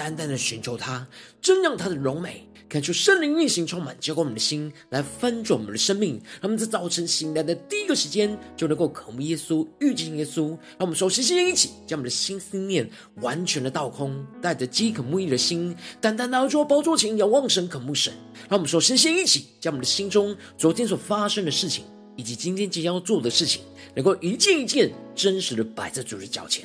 单单的寻求他，真让他的荣美。看出圣灵运行充满，浇灌我们的心，来翻转我们的生命。让我们在早晨醒来的第一个时间，就能够渴慕耶稣、遇见耶稣。让我们首先先一起将我们的心思念完全的倒空，带着饥渴慕义的心，单单拿出包桌前仰望神、渴慕神。让我们首先先一起将我们的心中昨天所发生的事情，以及今天即将要做的事情，能够一件一件真实的摆在主的脚前。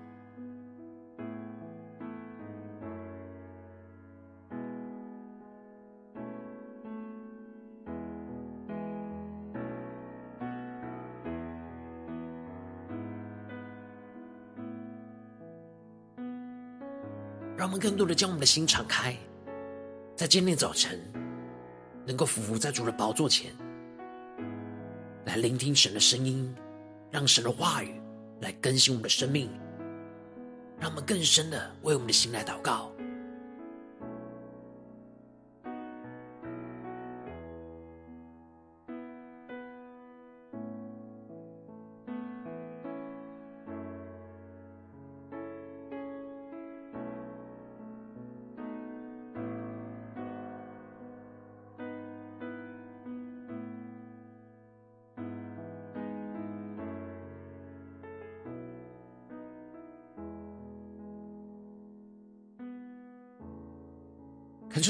让我们更多的将我们的心敞开，在今天早晨，能够伏伏在主的宝座前，来聆听神的声音，让神的话语来更新我们的生命，让我们更深的为我们的心来祷告。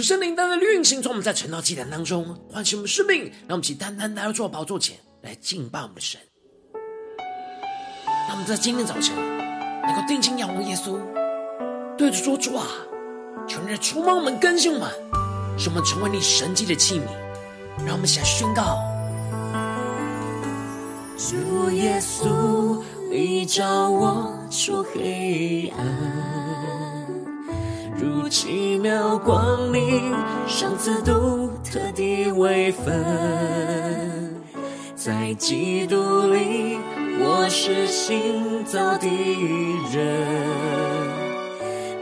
恳求圣灵单单的运行，从我们在晨祷祭坛当中唤醒我们生命，让我们起单单来到主宝座前来敬拜我们的神。让我们在今天早晨能够定睛仰望耶稣，对着说：“主啊，求你来触摸我们，更新我们，使我们成为你神迹的器皿。”让我们起来宣告：主耶稣，你照我出黑暗。如奇妙光明，赏赐独特的位分，在基督里，我是新造的人。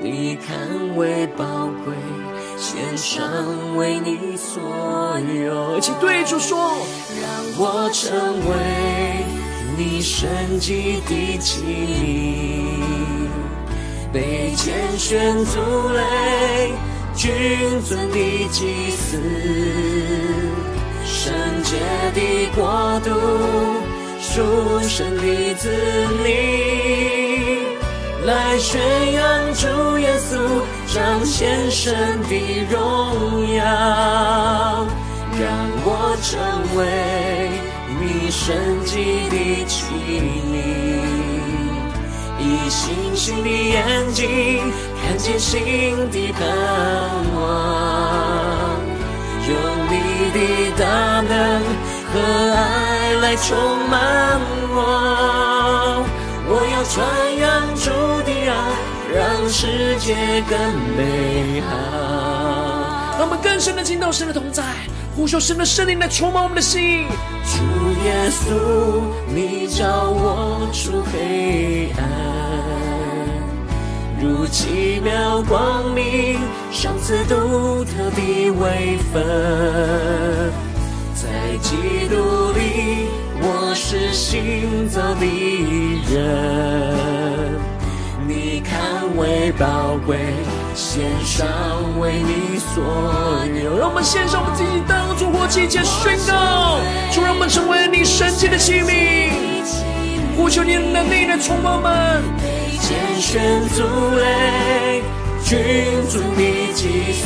你看为宝贵，献上为你所有。一起对主说，让我成为你神迹的器皿。被拣选族类，君尊的祭司，圣洁的国度，属神的子民，来宣扬主耶稣，彰显神的荣耀，让我成为你圣洁的器皿。你星星的眼睛看见新的盼望，用你的大能和爱来充满我。我要传扬主的爱，让世界更美好。让我们更深的进到神的同在，呼求神的圣灵来充满我们的心。主耶稣，你照我出黑暗，如奇妙光明，赏赐独特的位分，在基督里，我是新造的人。你看为宝贵，献上为你所有。让我们献上我们自己当作活祭，且宣告：主，让我们成为你神迹的器皿。呼求你的能力来充满我们。被拣选族类，君尊的祭司，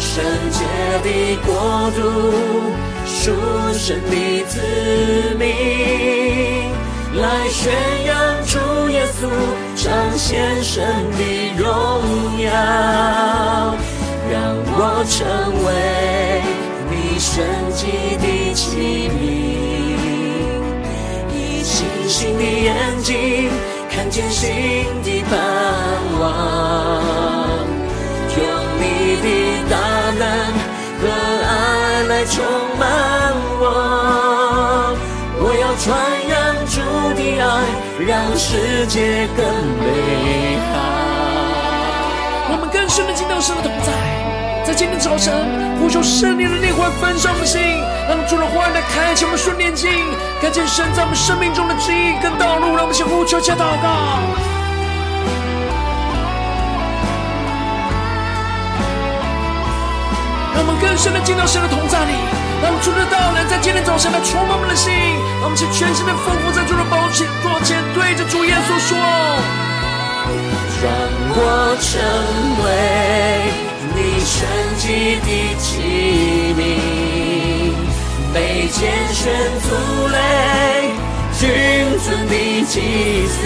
圣洁的国度，属神的子民。来宣扬主耶稣，彰显神的荣耀，让我成为你神迹的器皿，以星星的眼睛看见新的盼望，用你你的大能和爱来充满我。我要传扬主的爱，让世界更美好。我们更深的进到神的同在，在今天早晨呼求圣灵的灵魂焚烧我们的心，让主的话来开启我们顺念经，看见神在我们生命中的旨意跟道路，让我们先呼求加祷告。让我们更深的进到神的同在里，让主的道能在今天早晨来充满我们的心，让我们去全心的奉服在主的宝座前，对着主耶稣说：让我成为你圣洁的器皿，被拣选族类，君尊的祭司，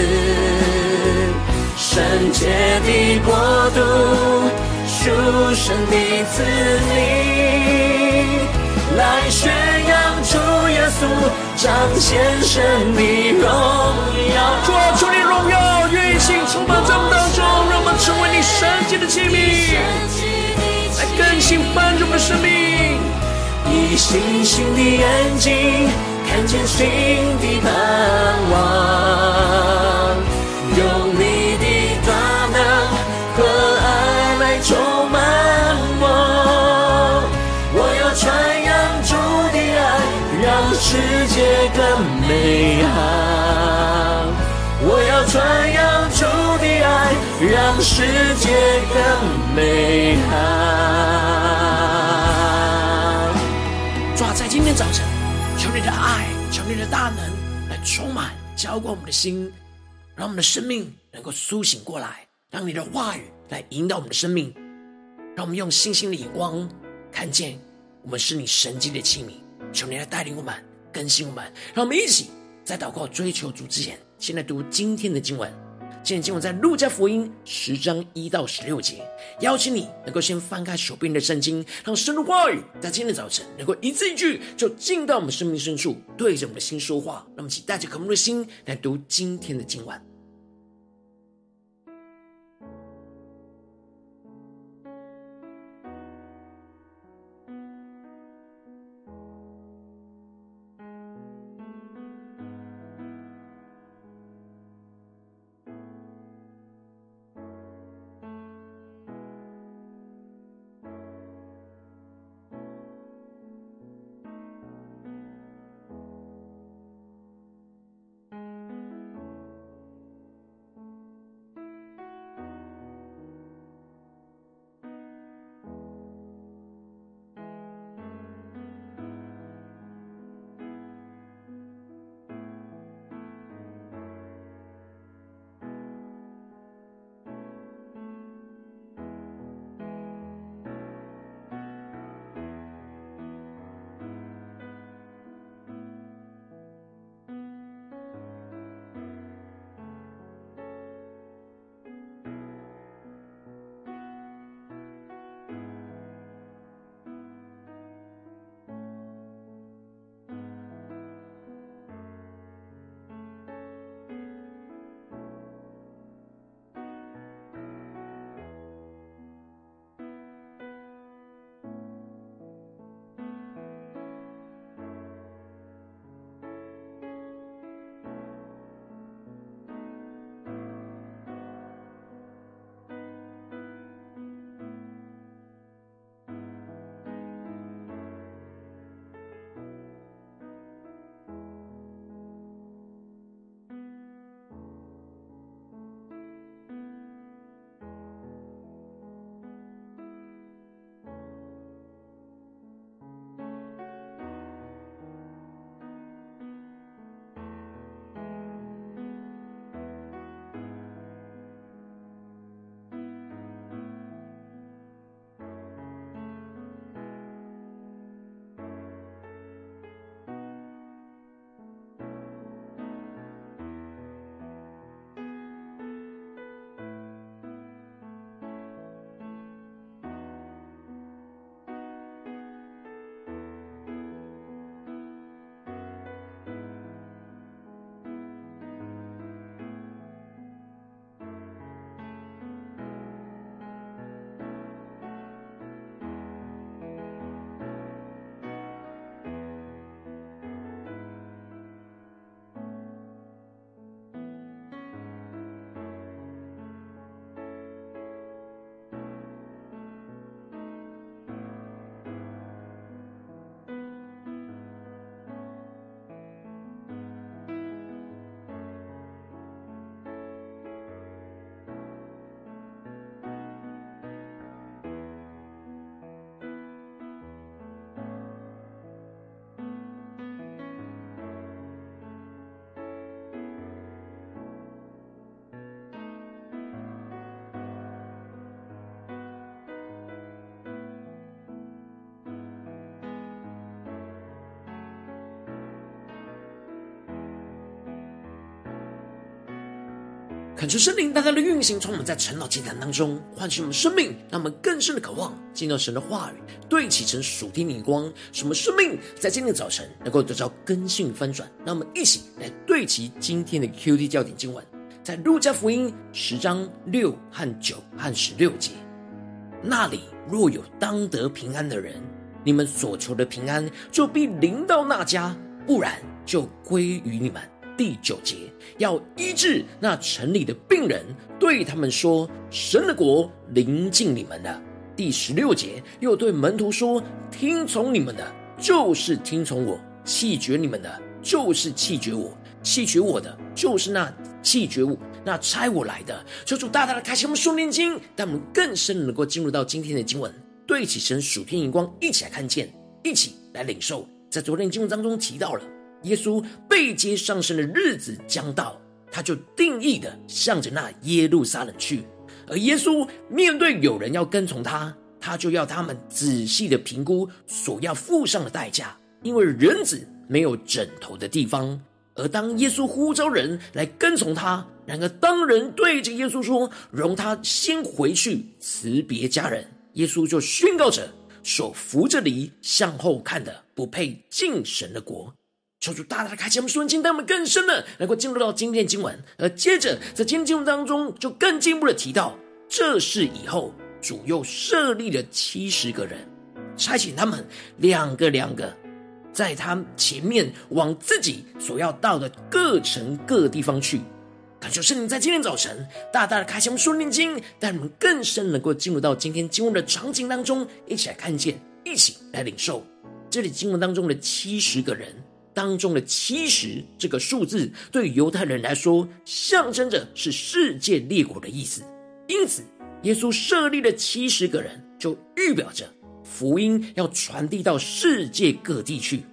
圣洁的国度。属神的子民，来宣扬主耶稣，彰显神的荣耀。主啊，求你荣耀，愿意信充满在我们当中，让我们成为你圣洁的器皿，来更新翻转我们的生命。以星星的眼睛看见新的盼望，要传扬主的爱，让世界更美好。主啊，在今天早晨，求你的爱，求你的大能来充满，浇灌我们的心，让我们的生命能够苏醒过来，让你的话语来引导我们的生命，让我们用星星的眼光看见我们是你神迹的器皿。求你来带领我们。更新我们，让我们一起在祷告追求主之前，先来读今天的经文。今天经文在路加福音十章一到十六节。邀请你能够先翻开手边的圣经，让神的话语在今天的早晨能够一字一句就进到我们生命深处，对着我们的心说话。那么，请带着渴慕的心来读今天的经文。恳求圣灵大大的运行，从我们在晨祷祭坛当中唤醒我们生命，让我们更深的渴望见到神的话语，对齐成属天的光，什么生命在今天早晨能够得到更新翻转。让我们一起来对齐今天的 QT 焦点经文，在路加福音十章六和九和十六节，那里若有当得平安的人，你们所求的平安就必临到那家，不然就归于你们。第九节，要医治那城里的病人，对他们说：“神的国临近你们了。”第十六节，又对门徒说：“听从你们的，就是听从我；弃绝你们的，就是弃绝我；弃绝我的，就是那弃绝我、那差我来的。”求主大大的开启我们属灵经，让我们更深能够进入到今天的经文，对起神属天荧光，一起来看见，一起来领受。在昨天经文当中提到了。耶稣被接上升的日子将到，他就定义的向着那耶路撒冷去。而耶稣面对有人要跟从他，他就要他们仔细的评估所要付上的代价，因为人子没有枕头的地方。而当耶稣呼召人来跟从他，然而当人对着耶稣说：“容他先回去辞别家人。”耶稣就宣告着：“手扶着犁向后看的，不配进神的国。”求主大大的开启我们属灵经，带我们更深的能够进入到今天的经文。而接着在今天经文当中，就更进一步的提到，这是以后主又设立了七十个人，差遣他们两个两个，在他前面往自己所要到的各城各地方去。感谢圣灵在今天早晨大大的开启我们属灵经，带我们更深能够进入到今天经文的场景当中，一起来看见，一起来领受这里经文当中的七十个人。当中的七十这个数字，对犹太人来说，象征着是世界列国的意思。因此，耶稣设立了七十个人，就预表着福音要传递到世界各地去。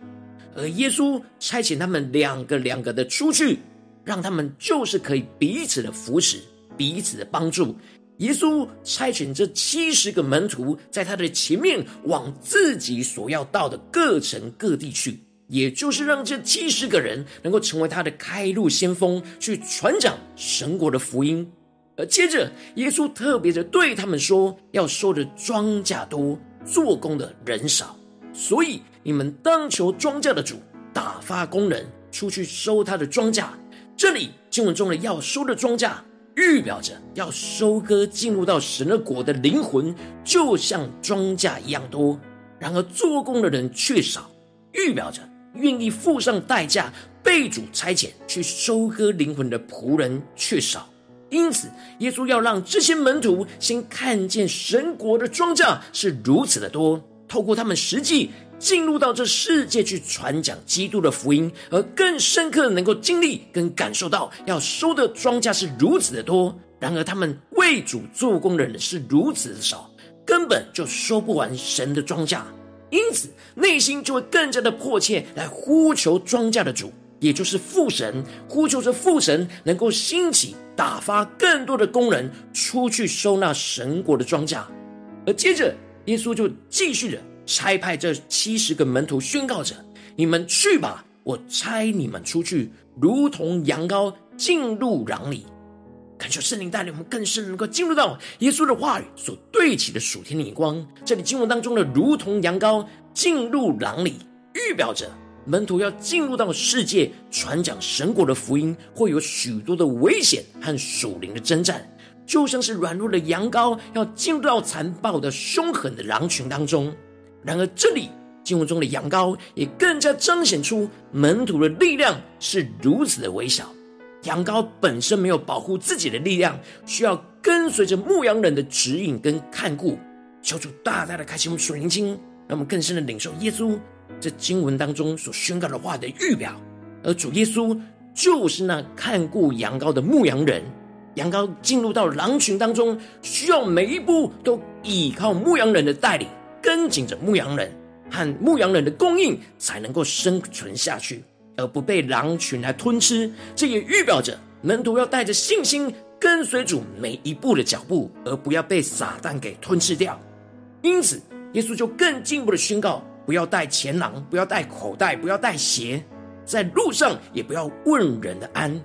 而耶稣差遣他们两个两个的出去，让他们就是可以彼此的扶持，彼此的帮助。耶稣差遣这七十个门徒，在他的前面往自己所要到的各城各地去。也就是让这七十个人能够成为他的开路先锋，去传讲神国的福音。而接着，耶稣特别的对他们说：“要收的庄稼多，做工的人少，所以你们当求庄稼的主打发工人出去收他的庄稼。”这里经文中的“要收的庄稼”，预表着要收割进入到神的国的灵魂，就像庄稼一样多；然而做工的人却少，预表着。愿意付上代价被主差遣去收割灵魂的仆人却少，因此耶稣要让这些门徒先看见神国的庄稼是如此的多，透过他们实际进入到这世界去传讲基督的福音，而更深刻能够经历跟感受到要收的庄稼是如此的多，然而他们为主做工的人是如此的少，根本就收不完神的庄稼。因此，内心就会更加的迫切来呼求庄稼的主，也就是父神，呼求着父神能够兴起打发更多的工人出去收纳神国的庄稼。而接着，耶稣就继续的差派这七十个门徒宣告着：“你们去吧，我差你们出去，如同羊羔进入狼里。”感受圣灵带领我们更深能够进入到耶稣的话语所对齐的属天的眼光。这里经文当中的“如同羊羔进入狼里”，预表着门徒要进入到世界传讲神国的福音，会有许多的危险和属灵的征战，就像是软弱的羊羔要进入到残暴的凶狠的狼群当中。然而，这里经文中的羊羔也更加彰显出门徒的力量是如此的微小。羊羔本身没有保护自己的力量，需要跟随着牧羊人的指引跟看顾。求主大大的开启我们属灵经，让我们更深的领受耶稣这经文当中所宣告的话的预表。而主耶稣就是那看顾羊羔的牧羊人。羊羔进入到狼群当中，需要每一步都依靠牧羊人的带领，跟紧着牧羊人和牧羊人的供应，才能够生存下去。而不被狼群来吞吃，这也预表着门徒要带着信心跟随主每一步的脚步，而不要被撒旦给吞吃掉。因此，耶稣就更进一步的宣告：不要带钱囊，不要带口袋，不要带鞋，在路上也不要问人的安。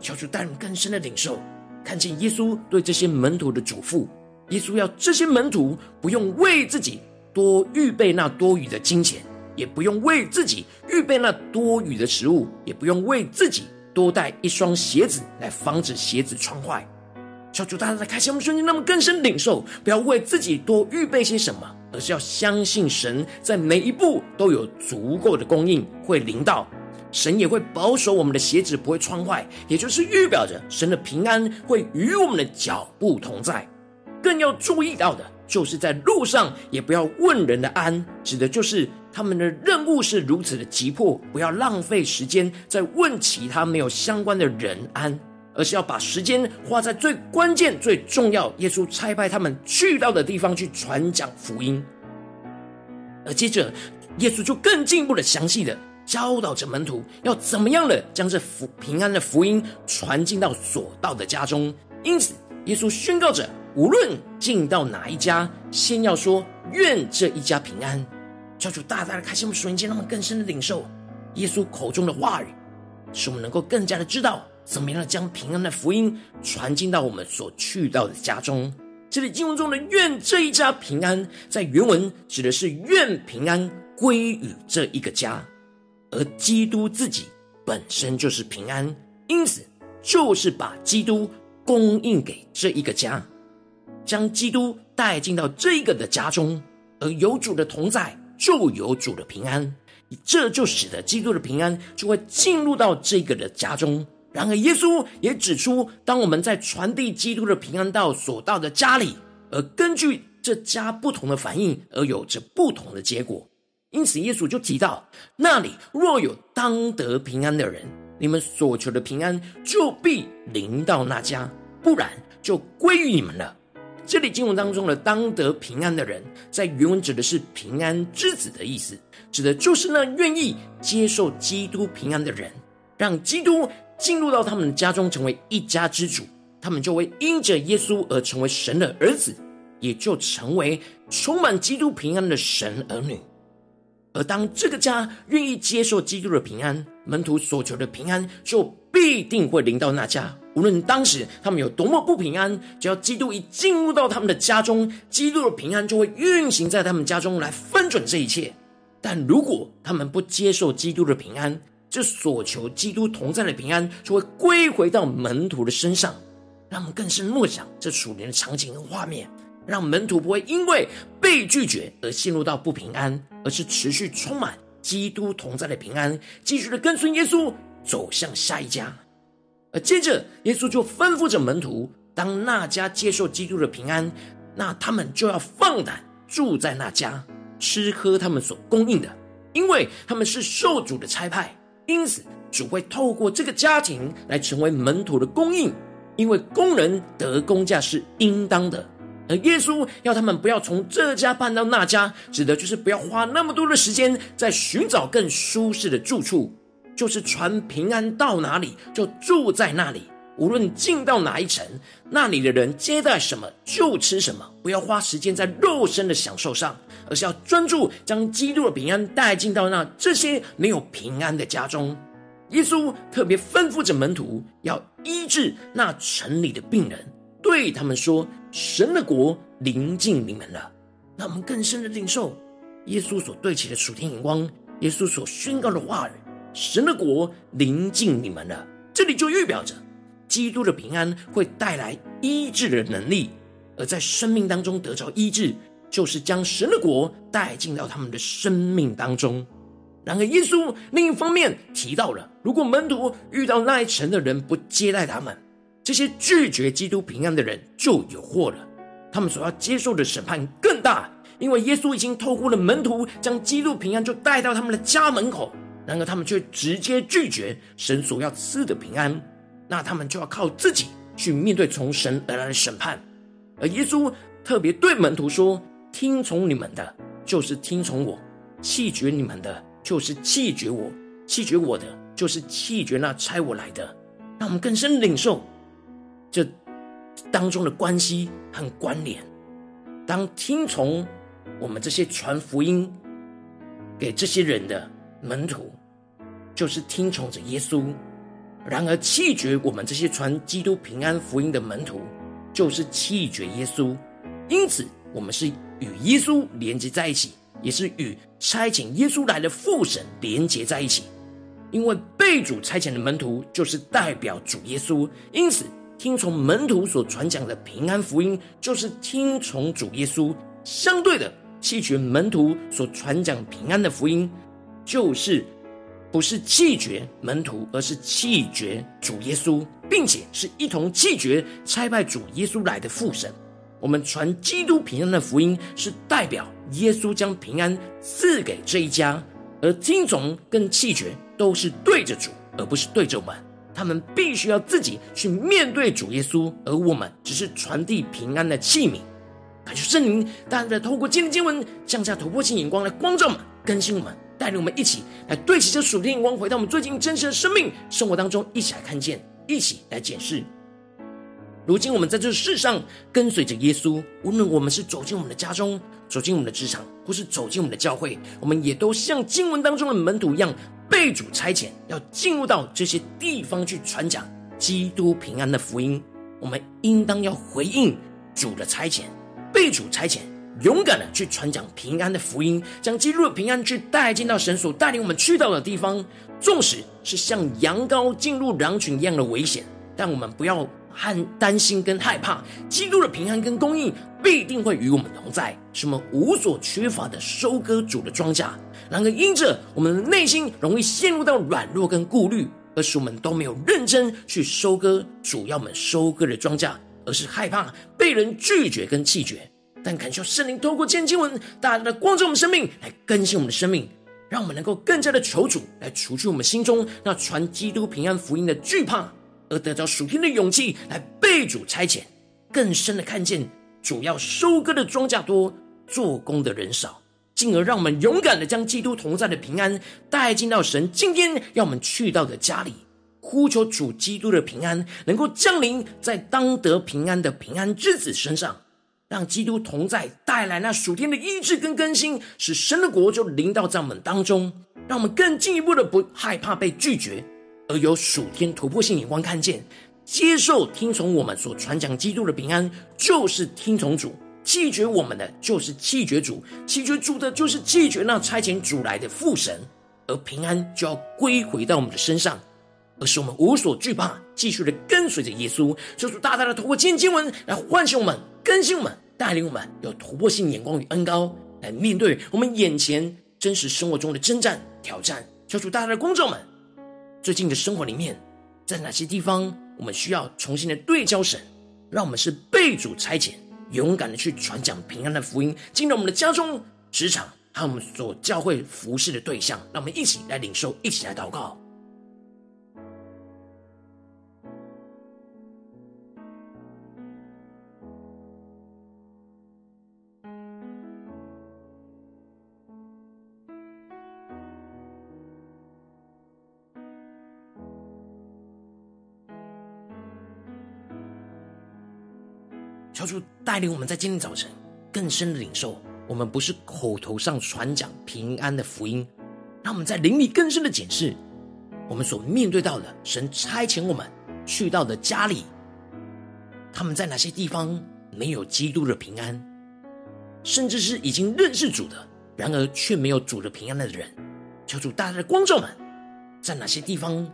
求主带领更深的领受看见耶稣对这些门徒的嘱咐，耶稣要这些门徒不用为自己多预备那多余的金钱，也不用为自己预备那多余的食物，也不用为自己多带一双鞋子来防止鞋子穿坏。求主大家在开心我们瞬间，那么更深领受，不要为自己多预备些什么，而是要相信神在每一步都有足够的供应会临到。神也会保守我们的鞋子不会穿坏，也就是预表着神的平安会与我们的脚步同在。更要注意到的，就是在路上也不要问人的安，指的就是他们的任务是如此的急迫，不要浪费时间在问其他没有相关的人安，而是要把时间花在最关键、最重要，耶稣差派他们去到的地方去传讲福音。而接着，耶稣就更进一步的详细的。教导着门徒要怎么样的将这福平安的福音传进到所到的家中。因此，耶稣宣告着：无论进到哪一家，先要说愿这一家平安。教主大大的开心，我们瞬间让我们更深的领受耶稣口中的话语，使我们能够更加的知道怎么样将平安的福音传进到我们所去到的家中。这里经文中的“愿这一家平安”在原文指的是愿平安归于这一个家。而基督自己本身就是平安，因此就是把基督供应给这一个家，将基督带进到这一个的家中，而有主的同在，就有主的平安，这就使得基督的平安就会进入到这个的家中。然而，耶稣也指出，当我们在传递基督的平安到所到的家里，而根据这家不同的反应，而有着不同的结果。因此，耶稣就提到：那里若有当得平安的人，你们所求的平安就必临到那家；不然，就归于你们了。这里经文当中的“当得平安的人”，在原文指的是平安之子的意思，指的就是那愿意接受基督平安的人，让基督进入到他们的家中，成为一家之主，他们就会因着耶稣而成为神的儿子，也就成为充满基督平安的神儿女。而当这个家愿意接受基督的平安，门徒所求的平安就必定会临到那家。无论当时他们有多么不平安，只要基督一进入到他们的家中，基督的平安就会运行在他们家中来翻转这一切。但如果他们不接受基督的平安，这所求基督同在的平安就会归回到门徒的身上。让我们更深默想这属灵的场景和画面。让门徒不会因为被拒绝而陷入到不平安，而是持续充满基督同在的平安，继续的跟随耶稣走向下一家。而接着，耶稣就吩咐着门徒：当那家接受基督的平安，那他们就要放胆住在那家，吃喝他们所供应的，因为他们是受主的差派。因此，主会透过这个家庭来成为门徒的供应，因为工人得工价是应当的。而耶稣要他们不要从这家搬到那家，指的就是不要花那么多的时间在寻找更舒适的住处，就是传平安到哪里就住在那里。无论进到哪一城，那里的人接待什么就吃什么，不要花时间在肉身的享受上，而是要专注将基督的平安带进到那这些没有平安的家中。耶稣特别吩咐着门徒要医治那城里的病人，对他们说。神的国临近你们了，那我们更深的领受耶稣所对齐的属天眼光，耶稣所宣告的话语。神的国临近你们了，这里就预表着基督的平安会带来医治的能力，而在生命当中得着医治，就是将神的国带进到他们的生命当中。然而，耶稣另一方面提到了，如果门徒遇到那一城的人不接待他们。这些拒绝基督平安的人就有祸了，他们所要接受的审判更大，因为耶稣已经透过了门徒将基督平安就带到他们的家门口，然而他们却直接拒绝神所要赐的平安，那他们就要靠自己去面对从神而来的审判。而耶稣特别对门徒说：“听从你们的，就是听从我；弃绝你们的，就是弃绝我；弃绝我的，就是弃绝那差我来的。”让我们更深领受。这当中的关系和关联，当听从我们这些传福音给这些人的门徒，就是听从着耶稣，然而弃绝我们这些传基督平安福音的门徒，就是弃绝耶稣。因此，我们是与耶稣连接在一起，也是与差遣耶稣来的父神连接在一起。因为被主差遣的门徒就是代表主耶稣，因此听从门徒所传讲的平安福音，就是听从主耶稣。相对的，弃绝门徒所传讲平安的福音，就是不是弃绝门徒，而是弃绝主耶稣，并且是一同弃绝差派主耶稣来的父神。我们传基督平安的福音，是代表耶稣将平安赐给这一家，而听从跟弃绝。都是对着主，而不是对着我们。他们必须要自己去面对主耶稣，而我们只是传递平安的器皿。感谢圣灵，大家在透过今天经文降下突破性眼光来光照我们、更新我们，带领我们一起来对齐这属天眼光，回到我们最近真实的生命生活当中，一起来看见，一起来检视。如今我们在这世上跟随着耶稣，无论我们是走进我们的家中，走进我们的职场，或是走进我们的教会，我们也都像经文当中的门徒一样，被主差遣，要进入到这些地方去传讲基督平安的福音。我们应当要回应主的差遣，被主差遣，勇敢的去传讲平安的福音，将基督的平安去带进到神所带领我们去到的地方。纵使是像羊羔进入狼群一样的危险，但我们不要。和担心跟害怕，基督的平安跟供应必定会与我们同在，使我们无所缺乏的收割主的庄稼。然而，因着我们的内心容易陷入到软弱跟顾虑，而使我们都没有认真去收割主要我们收割的庄稼，而是害怕被人拒绝跟弃绝。但恳求圣灵透过经文，大大的光照我们生命，来更新我们的生命，让我们能够更加的求主来除去我们心中那传基督平安福音的惧怕。而得着属天的勇气，来被主差遣，更深的看见主要收割的庄稼多，做工的人少，进而让我们勇敢的将基督同在的平安带进到神今天要我们去到的家里，呼求主基督的平安能够降临在当得平安的平安之子身上，让基督同在带来那属天的医治跟更新，使神的国就临到在我们当中，让我们更进一步的不害怕被拒绝。而有属天突破性眼光，看见、接受、听从我们所传讲基督的平安，就是听从主；弃绝我们的，就是弃绝主；弃绝主的，就是弃绝那差遣主来的父神。而平安就要归回到我们的身上，而是我们无所惧怕，继续的跟随着耶稣。求主大大的透过今天经文来唤醒我们、更新我们、带领我们，有突破性眼光与恩膏来面对我们眼前真实生活中的征战挑战。求主大大的光照们。最近的生活里面，在哪些地方我们需要重新的对焦神，让我们是被主差遣，勇敢的去传讲平安的福音，进入我们的家中、职场和我们所教会服侍的对象，让我们一起来领受，一起来祷告。带领我们在今天早晨更深的领受，我们不是口头上传讲平安的福音，让我们在灵里更深的检视我们所面对到的神差遣我们去到的家里，他们在哪些地方没有基督的平安，甚至是已经认识主的，然而却没有主的平安的人。求主大大的光照们，在哪些地方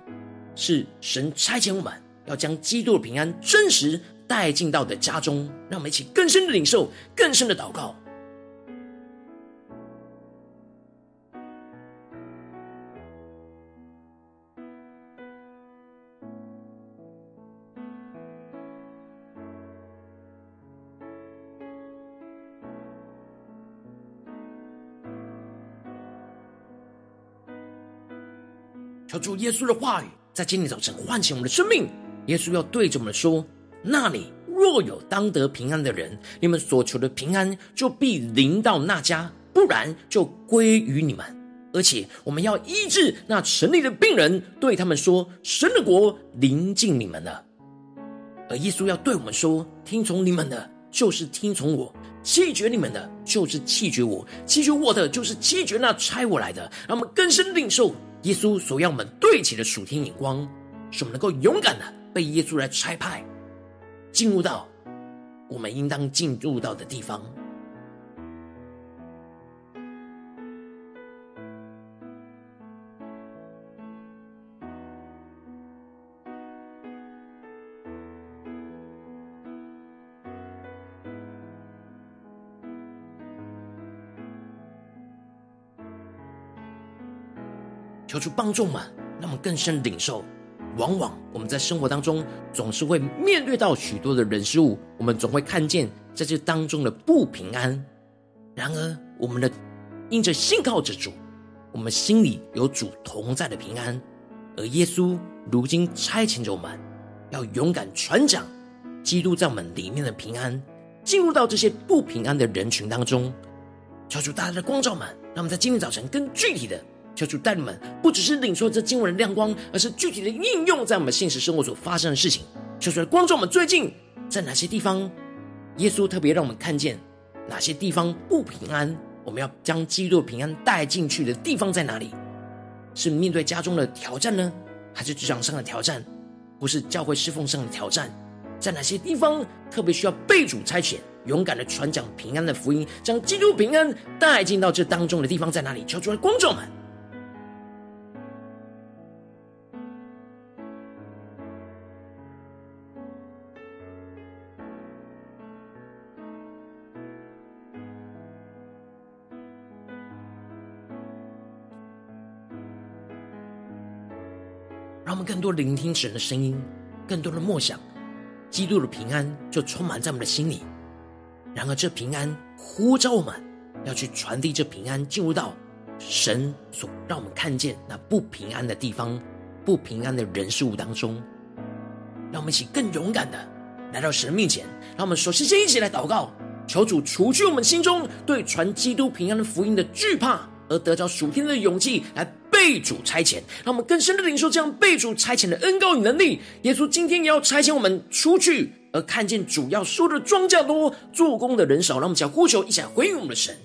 是神差遣我们要将基督的平安真实带进到的家中，让我们一起更深的领受，更深的祷告。求主耶稣的话语在今天早晨唤醒我们的生命。耶稣要对着我们说。那里若有当得平安的人，你们所求的平安就必临到那家；不然就归于你们。而且我们要医治那城里的病人，对他们说：神的国临近你们了。而耶稣要对我们说：听从你们的，就是听从我；弃绝你们的，就是弃绝我；弃绝我的，就是弃绝那差我来的。让我们更深领受耶稣所要我们对齐的属天眼光。使我们能够勇敢的被耶稣来差派，进入到我们应当进入到的地方。求主帮助们，让我们更深领受。往往我们在生活当中总是会面对到许多的人事物，我们总会看见在这当中的不平安。然而，我们的因着信靠着主，我们心里有主同在的平安。而耶稣如今差遣着我们，要勇敢传讲基督在我们里面的平安，进入到这些不平安的人群当中。求主大大的光照们，让我们在今天早晨更具体的。求主带你们，不只是领受这经文的亮光，而是具体的应用在我们现实生活所发生的事情。求主来光照我们，最近在哪些地方，耶稣特别让我们看见哪些地方不平安，我们要将基督平安带进去的地方在哪里？是面对家中的挑战呢，还是职场上的挑战？不是教会侍奉上的挑战？在哪些地方特别需要被主差遣，勇敢的传讲平安的福音，将基督平安带进到这当中的地方在哪里？求主来光照们。让我们更多聆听神的声音，更多的默想，基督的平安就充满在我们的心里。然而，这平安呼召我们要去传递这平安，进入到神所让我们看见那不平安的地方、不平安的人事物当中。让我们一起更勇敢的来到神面前。让我们首先先一起来祷告，求主除去我们心中对传基督平安的福音的惧怕，而得着属天的勇气来。被主差遣，让我们更深的领受这样被主差遣的恩膏与能力。耶稣今天也要差遣我们出去，而看见主要说的庄稼多，做工的人少。让我们将呼求一起来回应我们的神。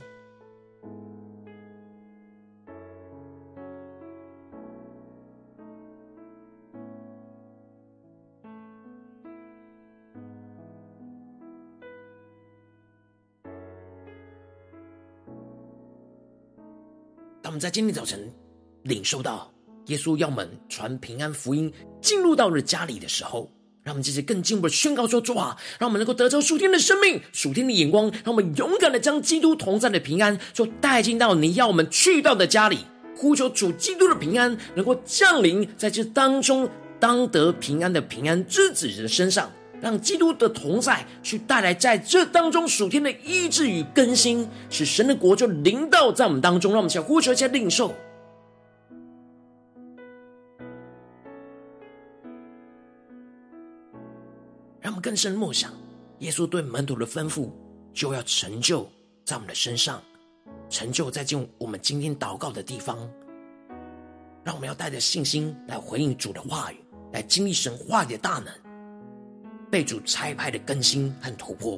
当我们在今天早晨。领受到耶稣要我们传平安福音进入到了家里的时候，让我们这些更进一步的宣告说：“主啊，让我们能够得着属天的生命、属天的眼光，让我们勇敢的将基督同在的平安，就带进到你要我们去到的家里，呼求主基督的平安能够降临在这当中，当得平安的平安之子的身上，让基督的同在去带来在这当中属天的医治与更新，使神的国就临到在我们当中。让我们先呼求一下领受。”更深默想，耶稣对门徒的吩咐，就要成就在我们的身上，成就在进我们今天祷告的地方。让我们要带着信心来回应主的话语，来经历神话语的大能，被主差派的更新和突破。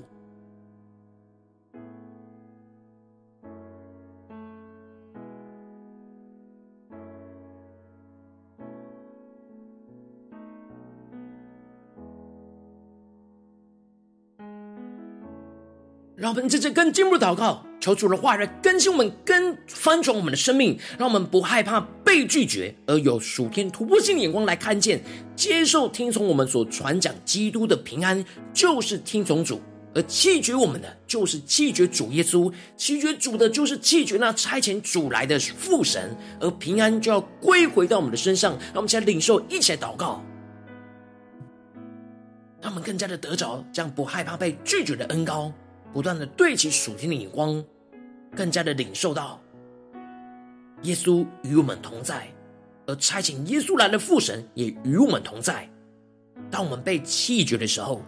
让我们在这更进一步的祷告，求主的话来更新我们，更翻转我们的生命，让我们不害怕被拒绝，而有属天突破性的眼光来看见、接受、听从我们所传讲基督的平安，就是听从主；而弃绝我们的，就是弃绝主耶稣；弃绝主的，就是弃绝那差遣主来的父神。而平安就要归回到我们的身上，让我们现在领受，一起来祷告，让我们更加的得着这样不害怕被拒绝的恩膏。不断的对齐属天的眼光，更加的领受到耶稣与我们同在，而差遣耶稣来的父神也与我们同在。当我们被弃绝的时候，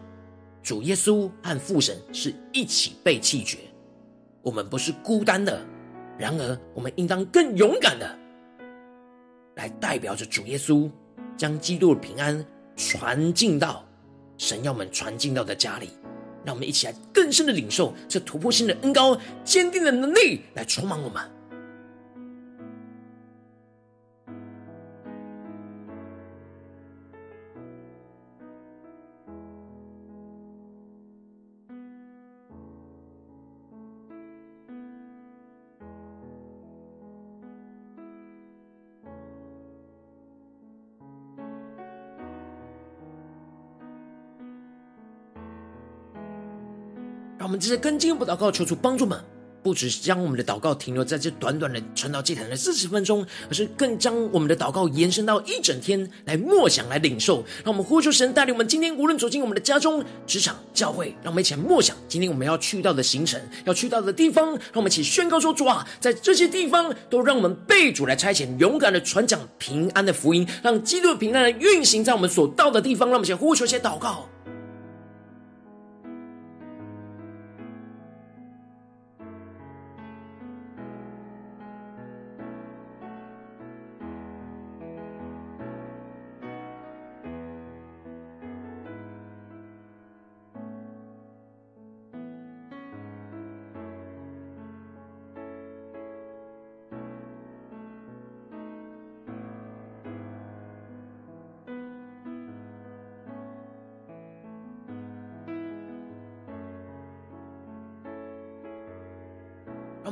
主耶稣和父神是一起被弃绝，我们不是孤单的。然而，我们应当更勇敢的来代表着主耶稣，将基督的平安传进到神要我们传进到的家里。让我们一起来更深的领受这突破性的恩高、坚定的能力，来充满我们。们这些更进一步祷告，求主帮助们。不只是将我们的祷告停留在这短短的传道祭坛的四十分钟，而是更将我们的祷告延伸到一整天来默想、来领受。让我们呼求神带领我们今天无论走进我们的家中、职场、教会，让我们一起来默想今天我们要去到的行程、要去到的地方。让我们一起宣告说：主啊，在这些地方都让我们被主来差遣，勇敢的传讲平安的福音，让基督的平安来运行在我们所到的地方。让我们一起呼求、一些祷告。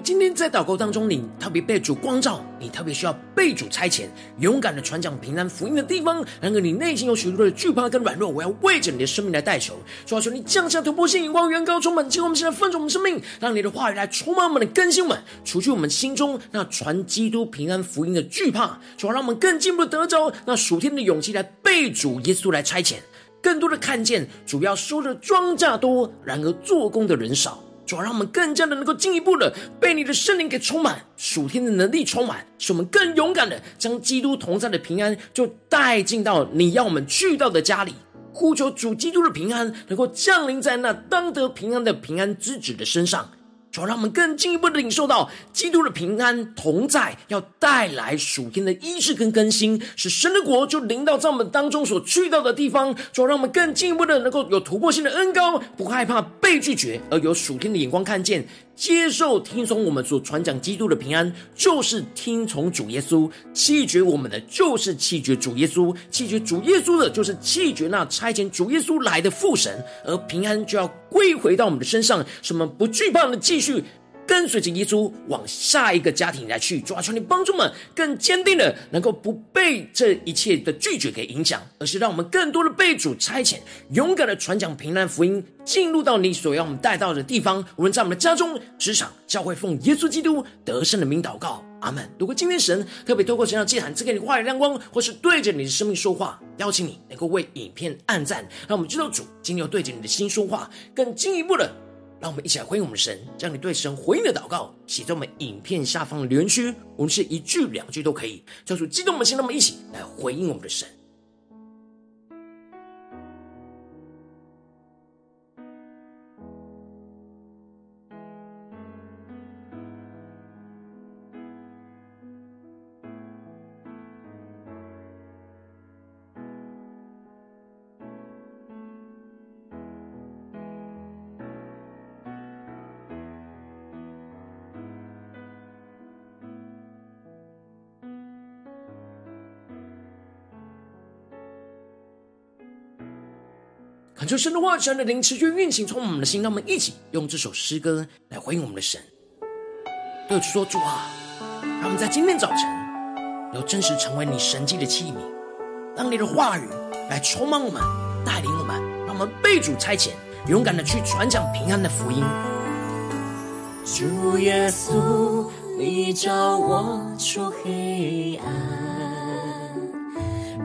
今天在祷告当中，你特别被主光照，你特别需要被主差遣，勇敢的传讲平安福音的地方。然而，你内心有许多的惧怕跟软弱，我要为着你的生命来代求，求求你降下突破性眼光，远高充满，今我们现在分盛我们生命，让你的话语来充满我们的更新我们，除去我们心中那传基督平安福音的惧怕，主要让我们更进一步的得着那属天的勇气，来被主耶稣来差遣，更多的看见主要收的庄稼多，然而做工的人少。主要让我们更加的能够进一步的被你的圣灵给充满，属天的能力充满，使我们更勇敢的将基督同在的平安就带进到你要我们去到的家里。呼求主基督的平安能够降临在那当得平安的平安之子的身上。主要让我们更进一步的领受到基督的平安同在，要带来属天的医治跟更新，使神的国就临到在我们当中所去到的地方。主要让我们更进一步的能够有突破性的恩高，不害怕被拒绝，而有属天的眼光看见。接受听从我们所传讲基督的平安，就是听从主耶稣；弃绝我们的，就是弃绝主耶稣；弃绝主耶稣的，就是弃绝那差遣主耶稣来的父神。而平安就要归回到我们的身上，什么不惧怕的继续。跟随着耶稣往下一个家庭来去，主啊，求你帮助们更坚定的，能够不被这一切的拒绝给影响，而是让我们更多的被主差遣，勇敢的传讲平安福音，进入到你所要我们带到的地方。无论在我们的家中、职场、教会，奉耶稣基督得胜的名祷告，阿门。如果今天神特别透过这样祭坛赐给你话语亮光，或是对着你的生命说话，邀请你能够为影片按赞，让我们知道主今天要对着你的心说话，更进一步的。让我们一起来回应我们的神，将你对神回应的祷告写在我们影片下方的留言区，我们是一句两句都可以，叫出激动的心，那么一起来回应我们的神。求神的话语、神的灵持续运行，从我们的心，让我们一起用这首诗歌来回应我们的神。对主说：“主啊，让我们在今天早晨有真实成为你神迹的器皿，让你的话语来充满我们，带领我们，让我们被主差遣，勇敢的去传讲平安的福音。”主耶稣，你照我出黑暗。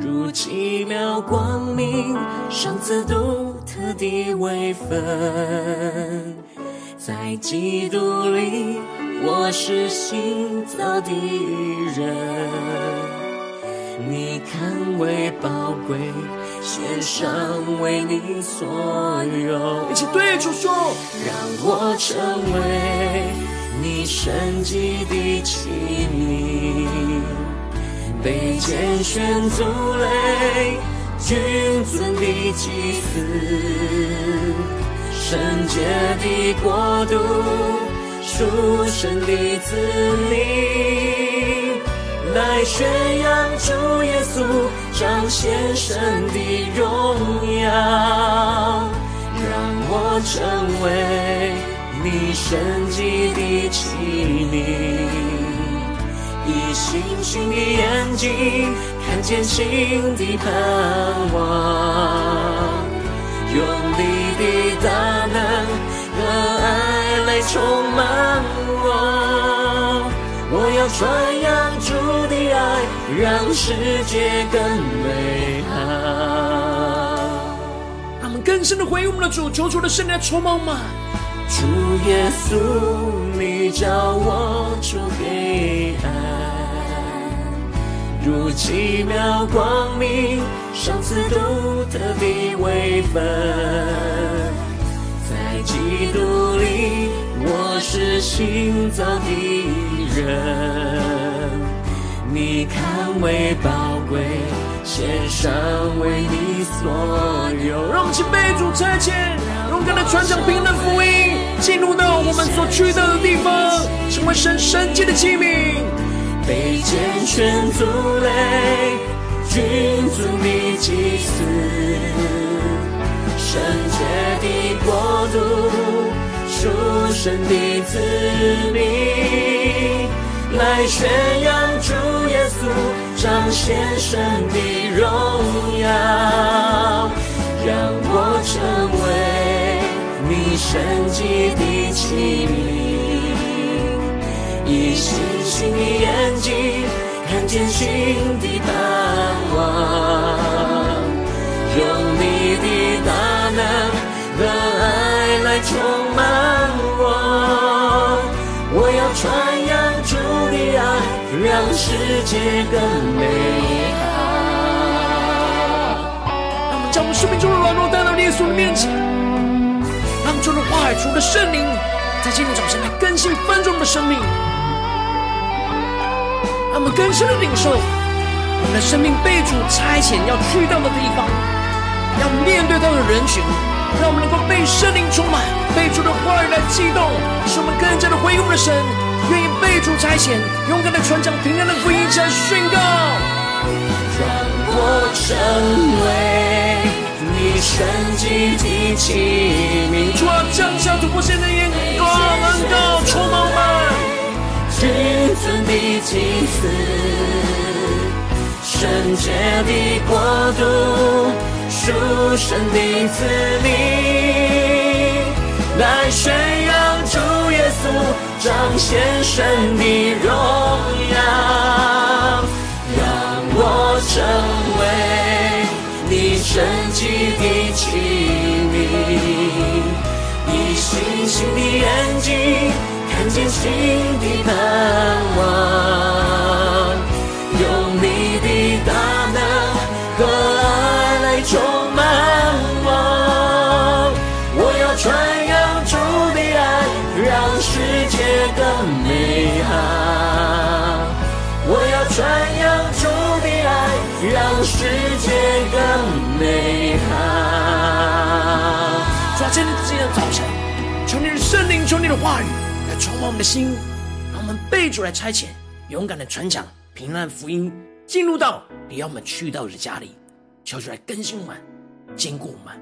如奇妙光明，赏赐都特地为分，在基督里，我是新造的人。你看为宝贵，献上为你所有。一起对主说，让我成为你圣洁的器皿。被拣选族类，君尊的祭司，圣洁的国度，属神的子民，来宣扬主耶稣，彰显神的荣耀，让我成为你圣洁的器皿。以星星的眼睛看见新的盼充满我。我要传扬主的爱，让世界更美好。让我们更深的回应我们的主，求主的圣灵来充满吗？主耶稣，你叫我出黑暗。如奇妙光明，赏赐独特的位分，督里，我是行走的人。你看为宝贵，献上为你所有。让我们去被主差遣，勇敢的传讲平安福音，进入到我们所去到的地方，成为神圣洁的器皿。被拣选族类，君尊你祭司，圣洁的国度，属神的子民，来宣扬主耶稣，彰显神的荣耀，让我成为你圣洁的器皿。以星星的眼睛看见新的盼望，世界更美好。让我们将我们生命中的软弱带到耶稣的面前，让主的话语、主的圣灵在今天早上来更新翻转我们的生命。让我们更深的领受，我们的生命被主差遣要去到的地方，要面对到的人群，让我们能够被圣灵充满，被主的话语来激动，使我们更加的回应我们的神，愿意被主差遣，勇敢的传讲平安的福音，起来宣告，让我成为你神迹的器皿，主啊，降下突破性的眼光，恩膏充满我们。君尊的祭司，圣洁的国度，属神的子民，来宣扬主耶稣，彰显神的荣耀，让我成为你圣洁的器皿，你星星的眼睛。看见新的盼更美好。主啊，今天这样早晨，求你的圣灵，求你的话语来。充满我们的心，让我们被主来差遣，勇敢的传讲平安福音，进入到你要我们去到的家里，求主来更新我们，坚固我们。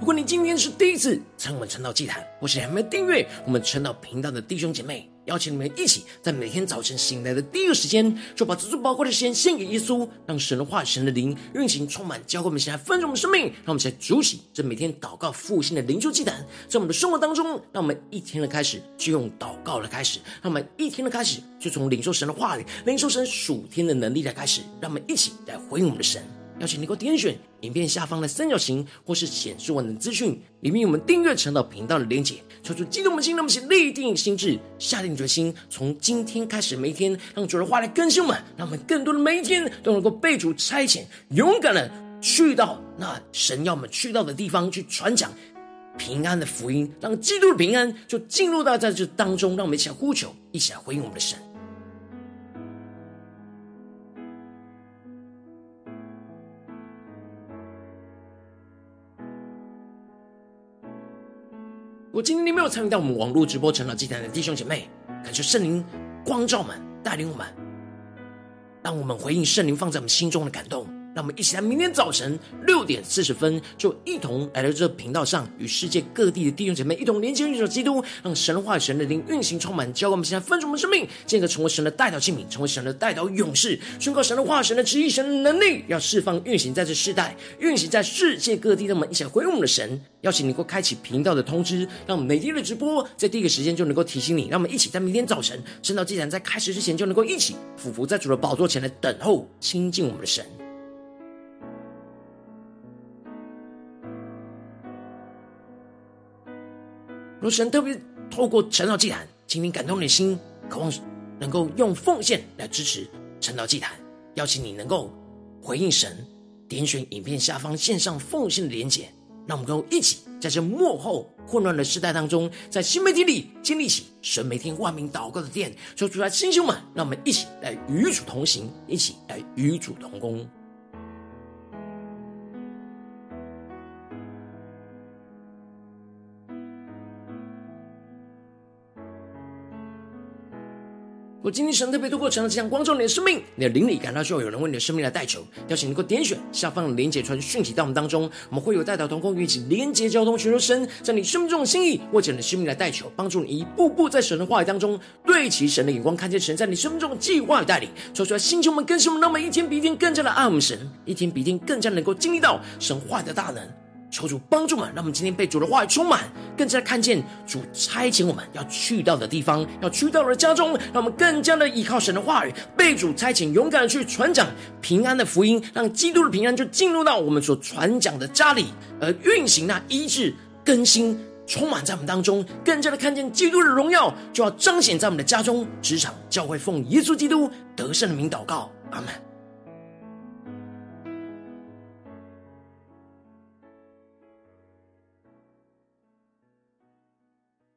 如果你今天是第一次参与我们晨祷祭坛，或是还没订阅我们晨祷频道的弟兄姐妹，邀请你们一起在每天早晨醒来的第一个时间，就把这最宝贵的时间献给耶稣，让神的话、神的灵运行充满，教会我们现在丰盛的生命。让我们现在主起这每天祷告复兴的灵修祭坛，在我们的生活当中，让我们一天的开始就用祷告来开始，让我们一天的开始就从领受神的话语、领受神属天的能力来开始，让我们一起来回应我们的神。邀请你给我点选影片下方的三角形，或是显示完整资讯里面有我们订阅陈导频道的连结，抽出激动的心，让我们立定心志，下定决心，从今天开始每一天，让主的话来更新我们，让我们更多的每一天都能够被主差遣，勇敢的去到那神要我们去到的地方，去传讲平安的福音，让基督的平安就进入到在这当中，让我们一起来呼求，一起来回应我们的神。如果今天你没有参与到我们网络直播成长祭坛的弟兄姐妹，感谢圣灵光照们带领我们，让我们回应圣灵放在我们心中的感动。让我们一起来，明天早晨六点四十分，就一同来到这频道上，与世界各地的弟兄姐妹一同连接、运作基督，让神话、神的灵运行充满，教灌我们现在分盛我们生命，进而成为神的代祷器皿，成为神的代祷勇士，宣告神的话、神的旨意、神的能力，要释放、运行在这世代，运行在世界各地。让我们一起来回应我们的神，邀请你能够开启频道的通知，让我们每天的直播在第一个时间就能够提醒你。让我们一起在明天早晨，圣道祭坛在开始之前，就能够一起俯伏在主的宝座前来等候亲近我们的神。若神特别透过陈道祭坛，请你感动你的心，渴望能够用奉献来支持陈道祭坛，邀请你能够回应神，点选影片下方线上奉献的连结，让我们能够一起在这幕后混乱的时代当中，在新媒体里建立起神每天万名祷告的殿，说出来，弟兄们，让我们一起来与主同行，一起来与主同工。我今天神特别透过这样光照你的生命，你的灵里感到需要有人为你的生命来代求，邀请能够点选下方的连结传讯息到我们当中，我们会有代祷同工与一起连结交通，寻求神在你生命中的心意，为着你的生命来代求，帮助你一步步在神的话语当中对齐神的眼光，看见神在你生命中的计划与带领，说出来，星球们更新我们，那么一天比一天更加的爱我们神，一天比一天更加能够经历到神话的大能。求主帮助我们，让我们今天被主的话语充满，更加看见主差遣我们要去到的地方，要去到的家中，让我们更加的依靠神的话语，被主差遣，勇敢的去传讲平安的福音，让基督的平安就进入到我们所传讲的家里，而运行那医治更新，充满在我们当中，更加的看见基督的荣耀，就要彰显在我们的家中、职场、教会，奉耶稣基督得胜的名祷告，阿门。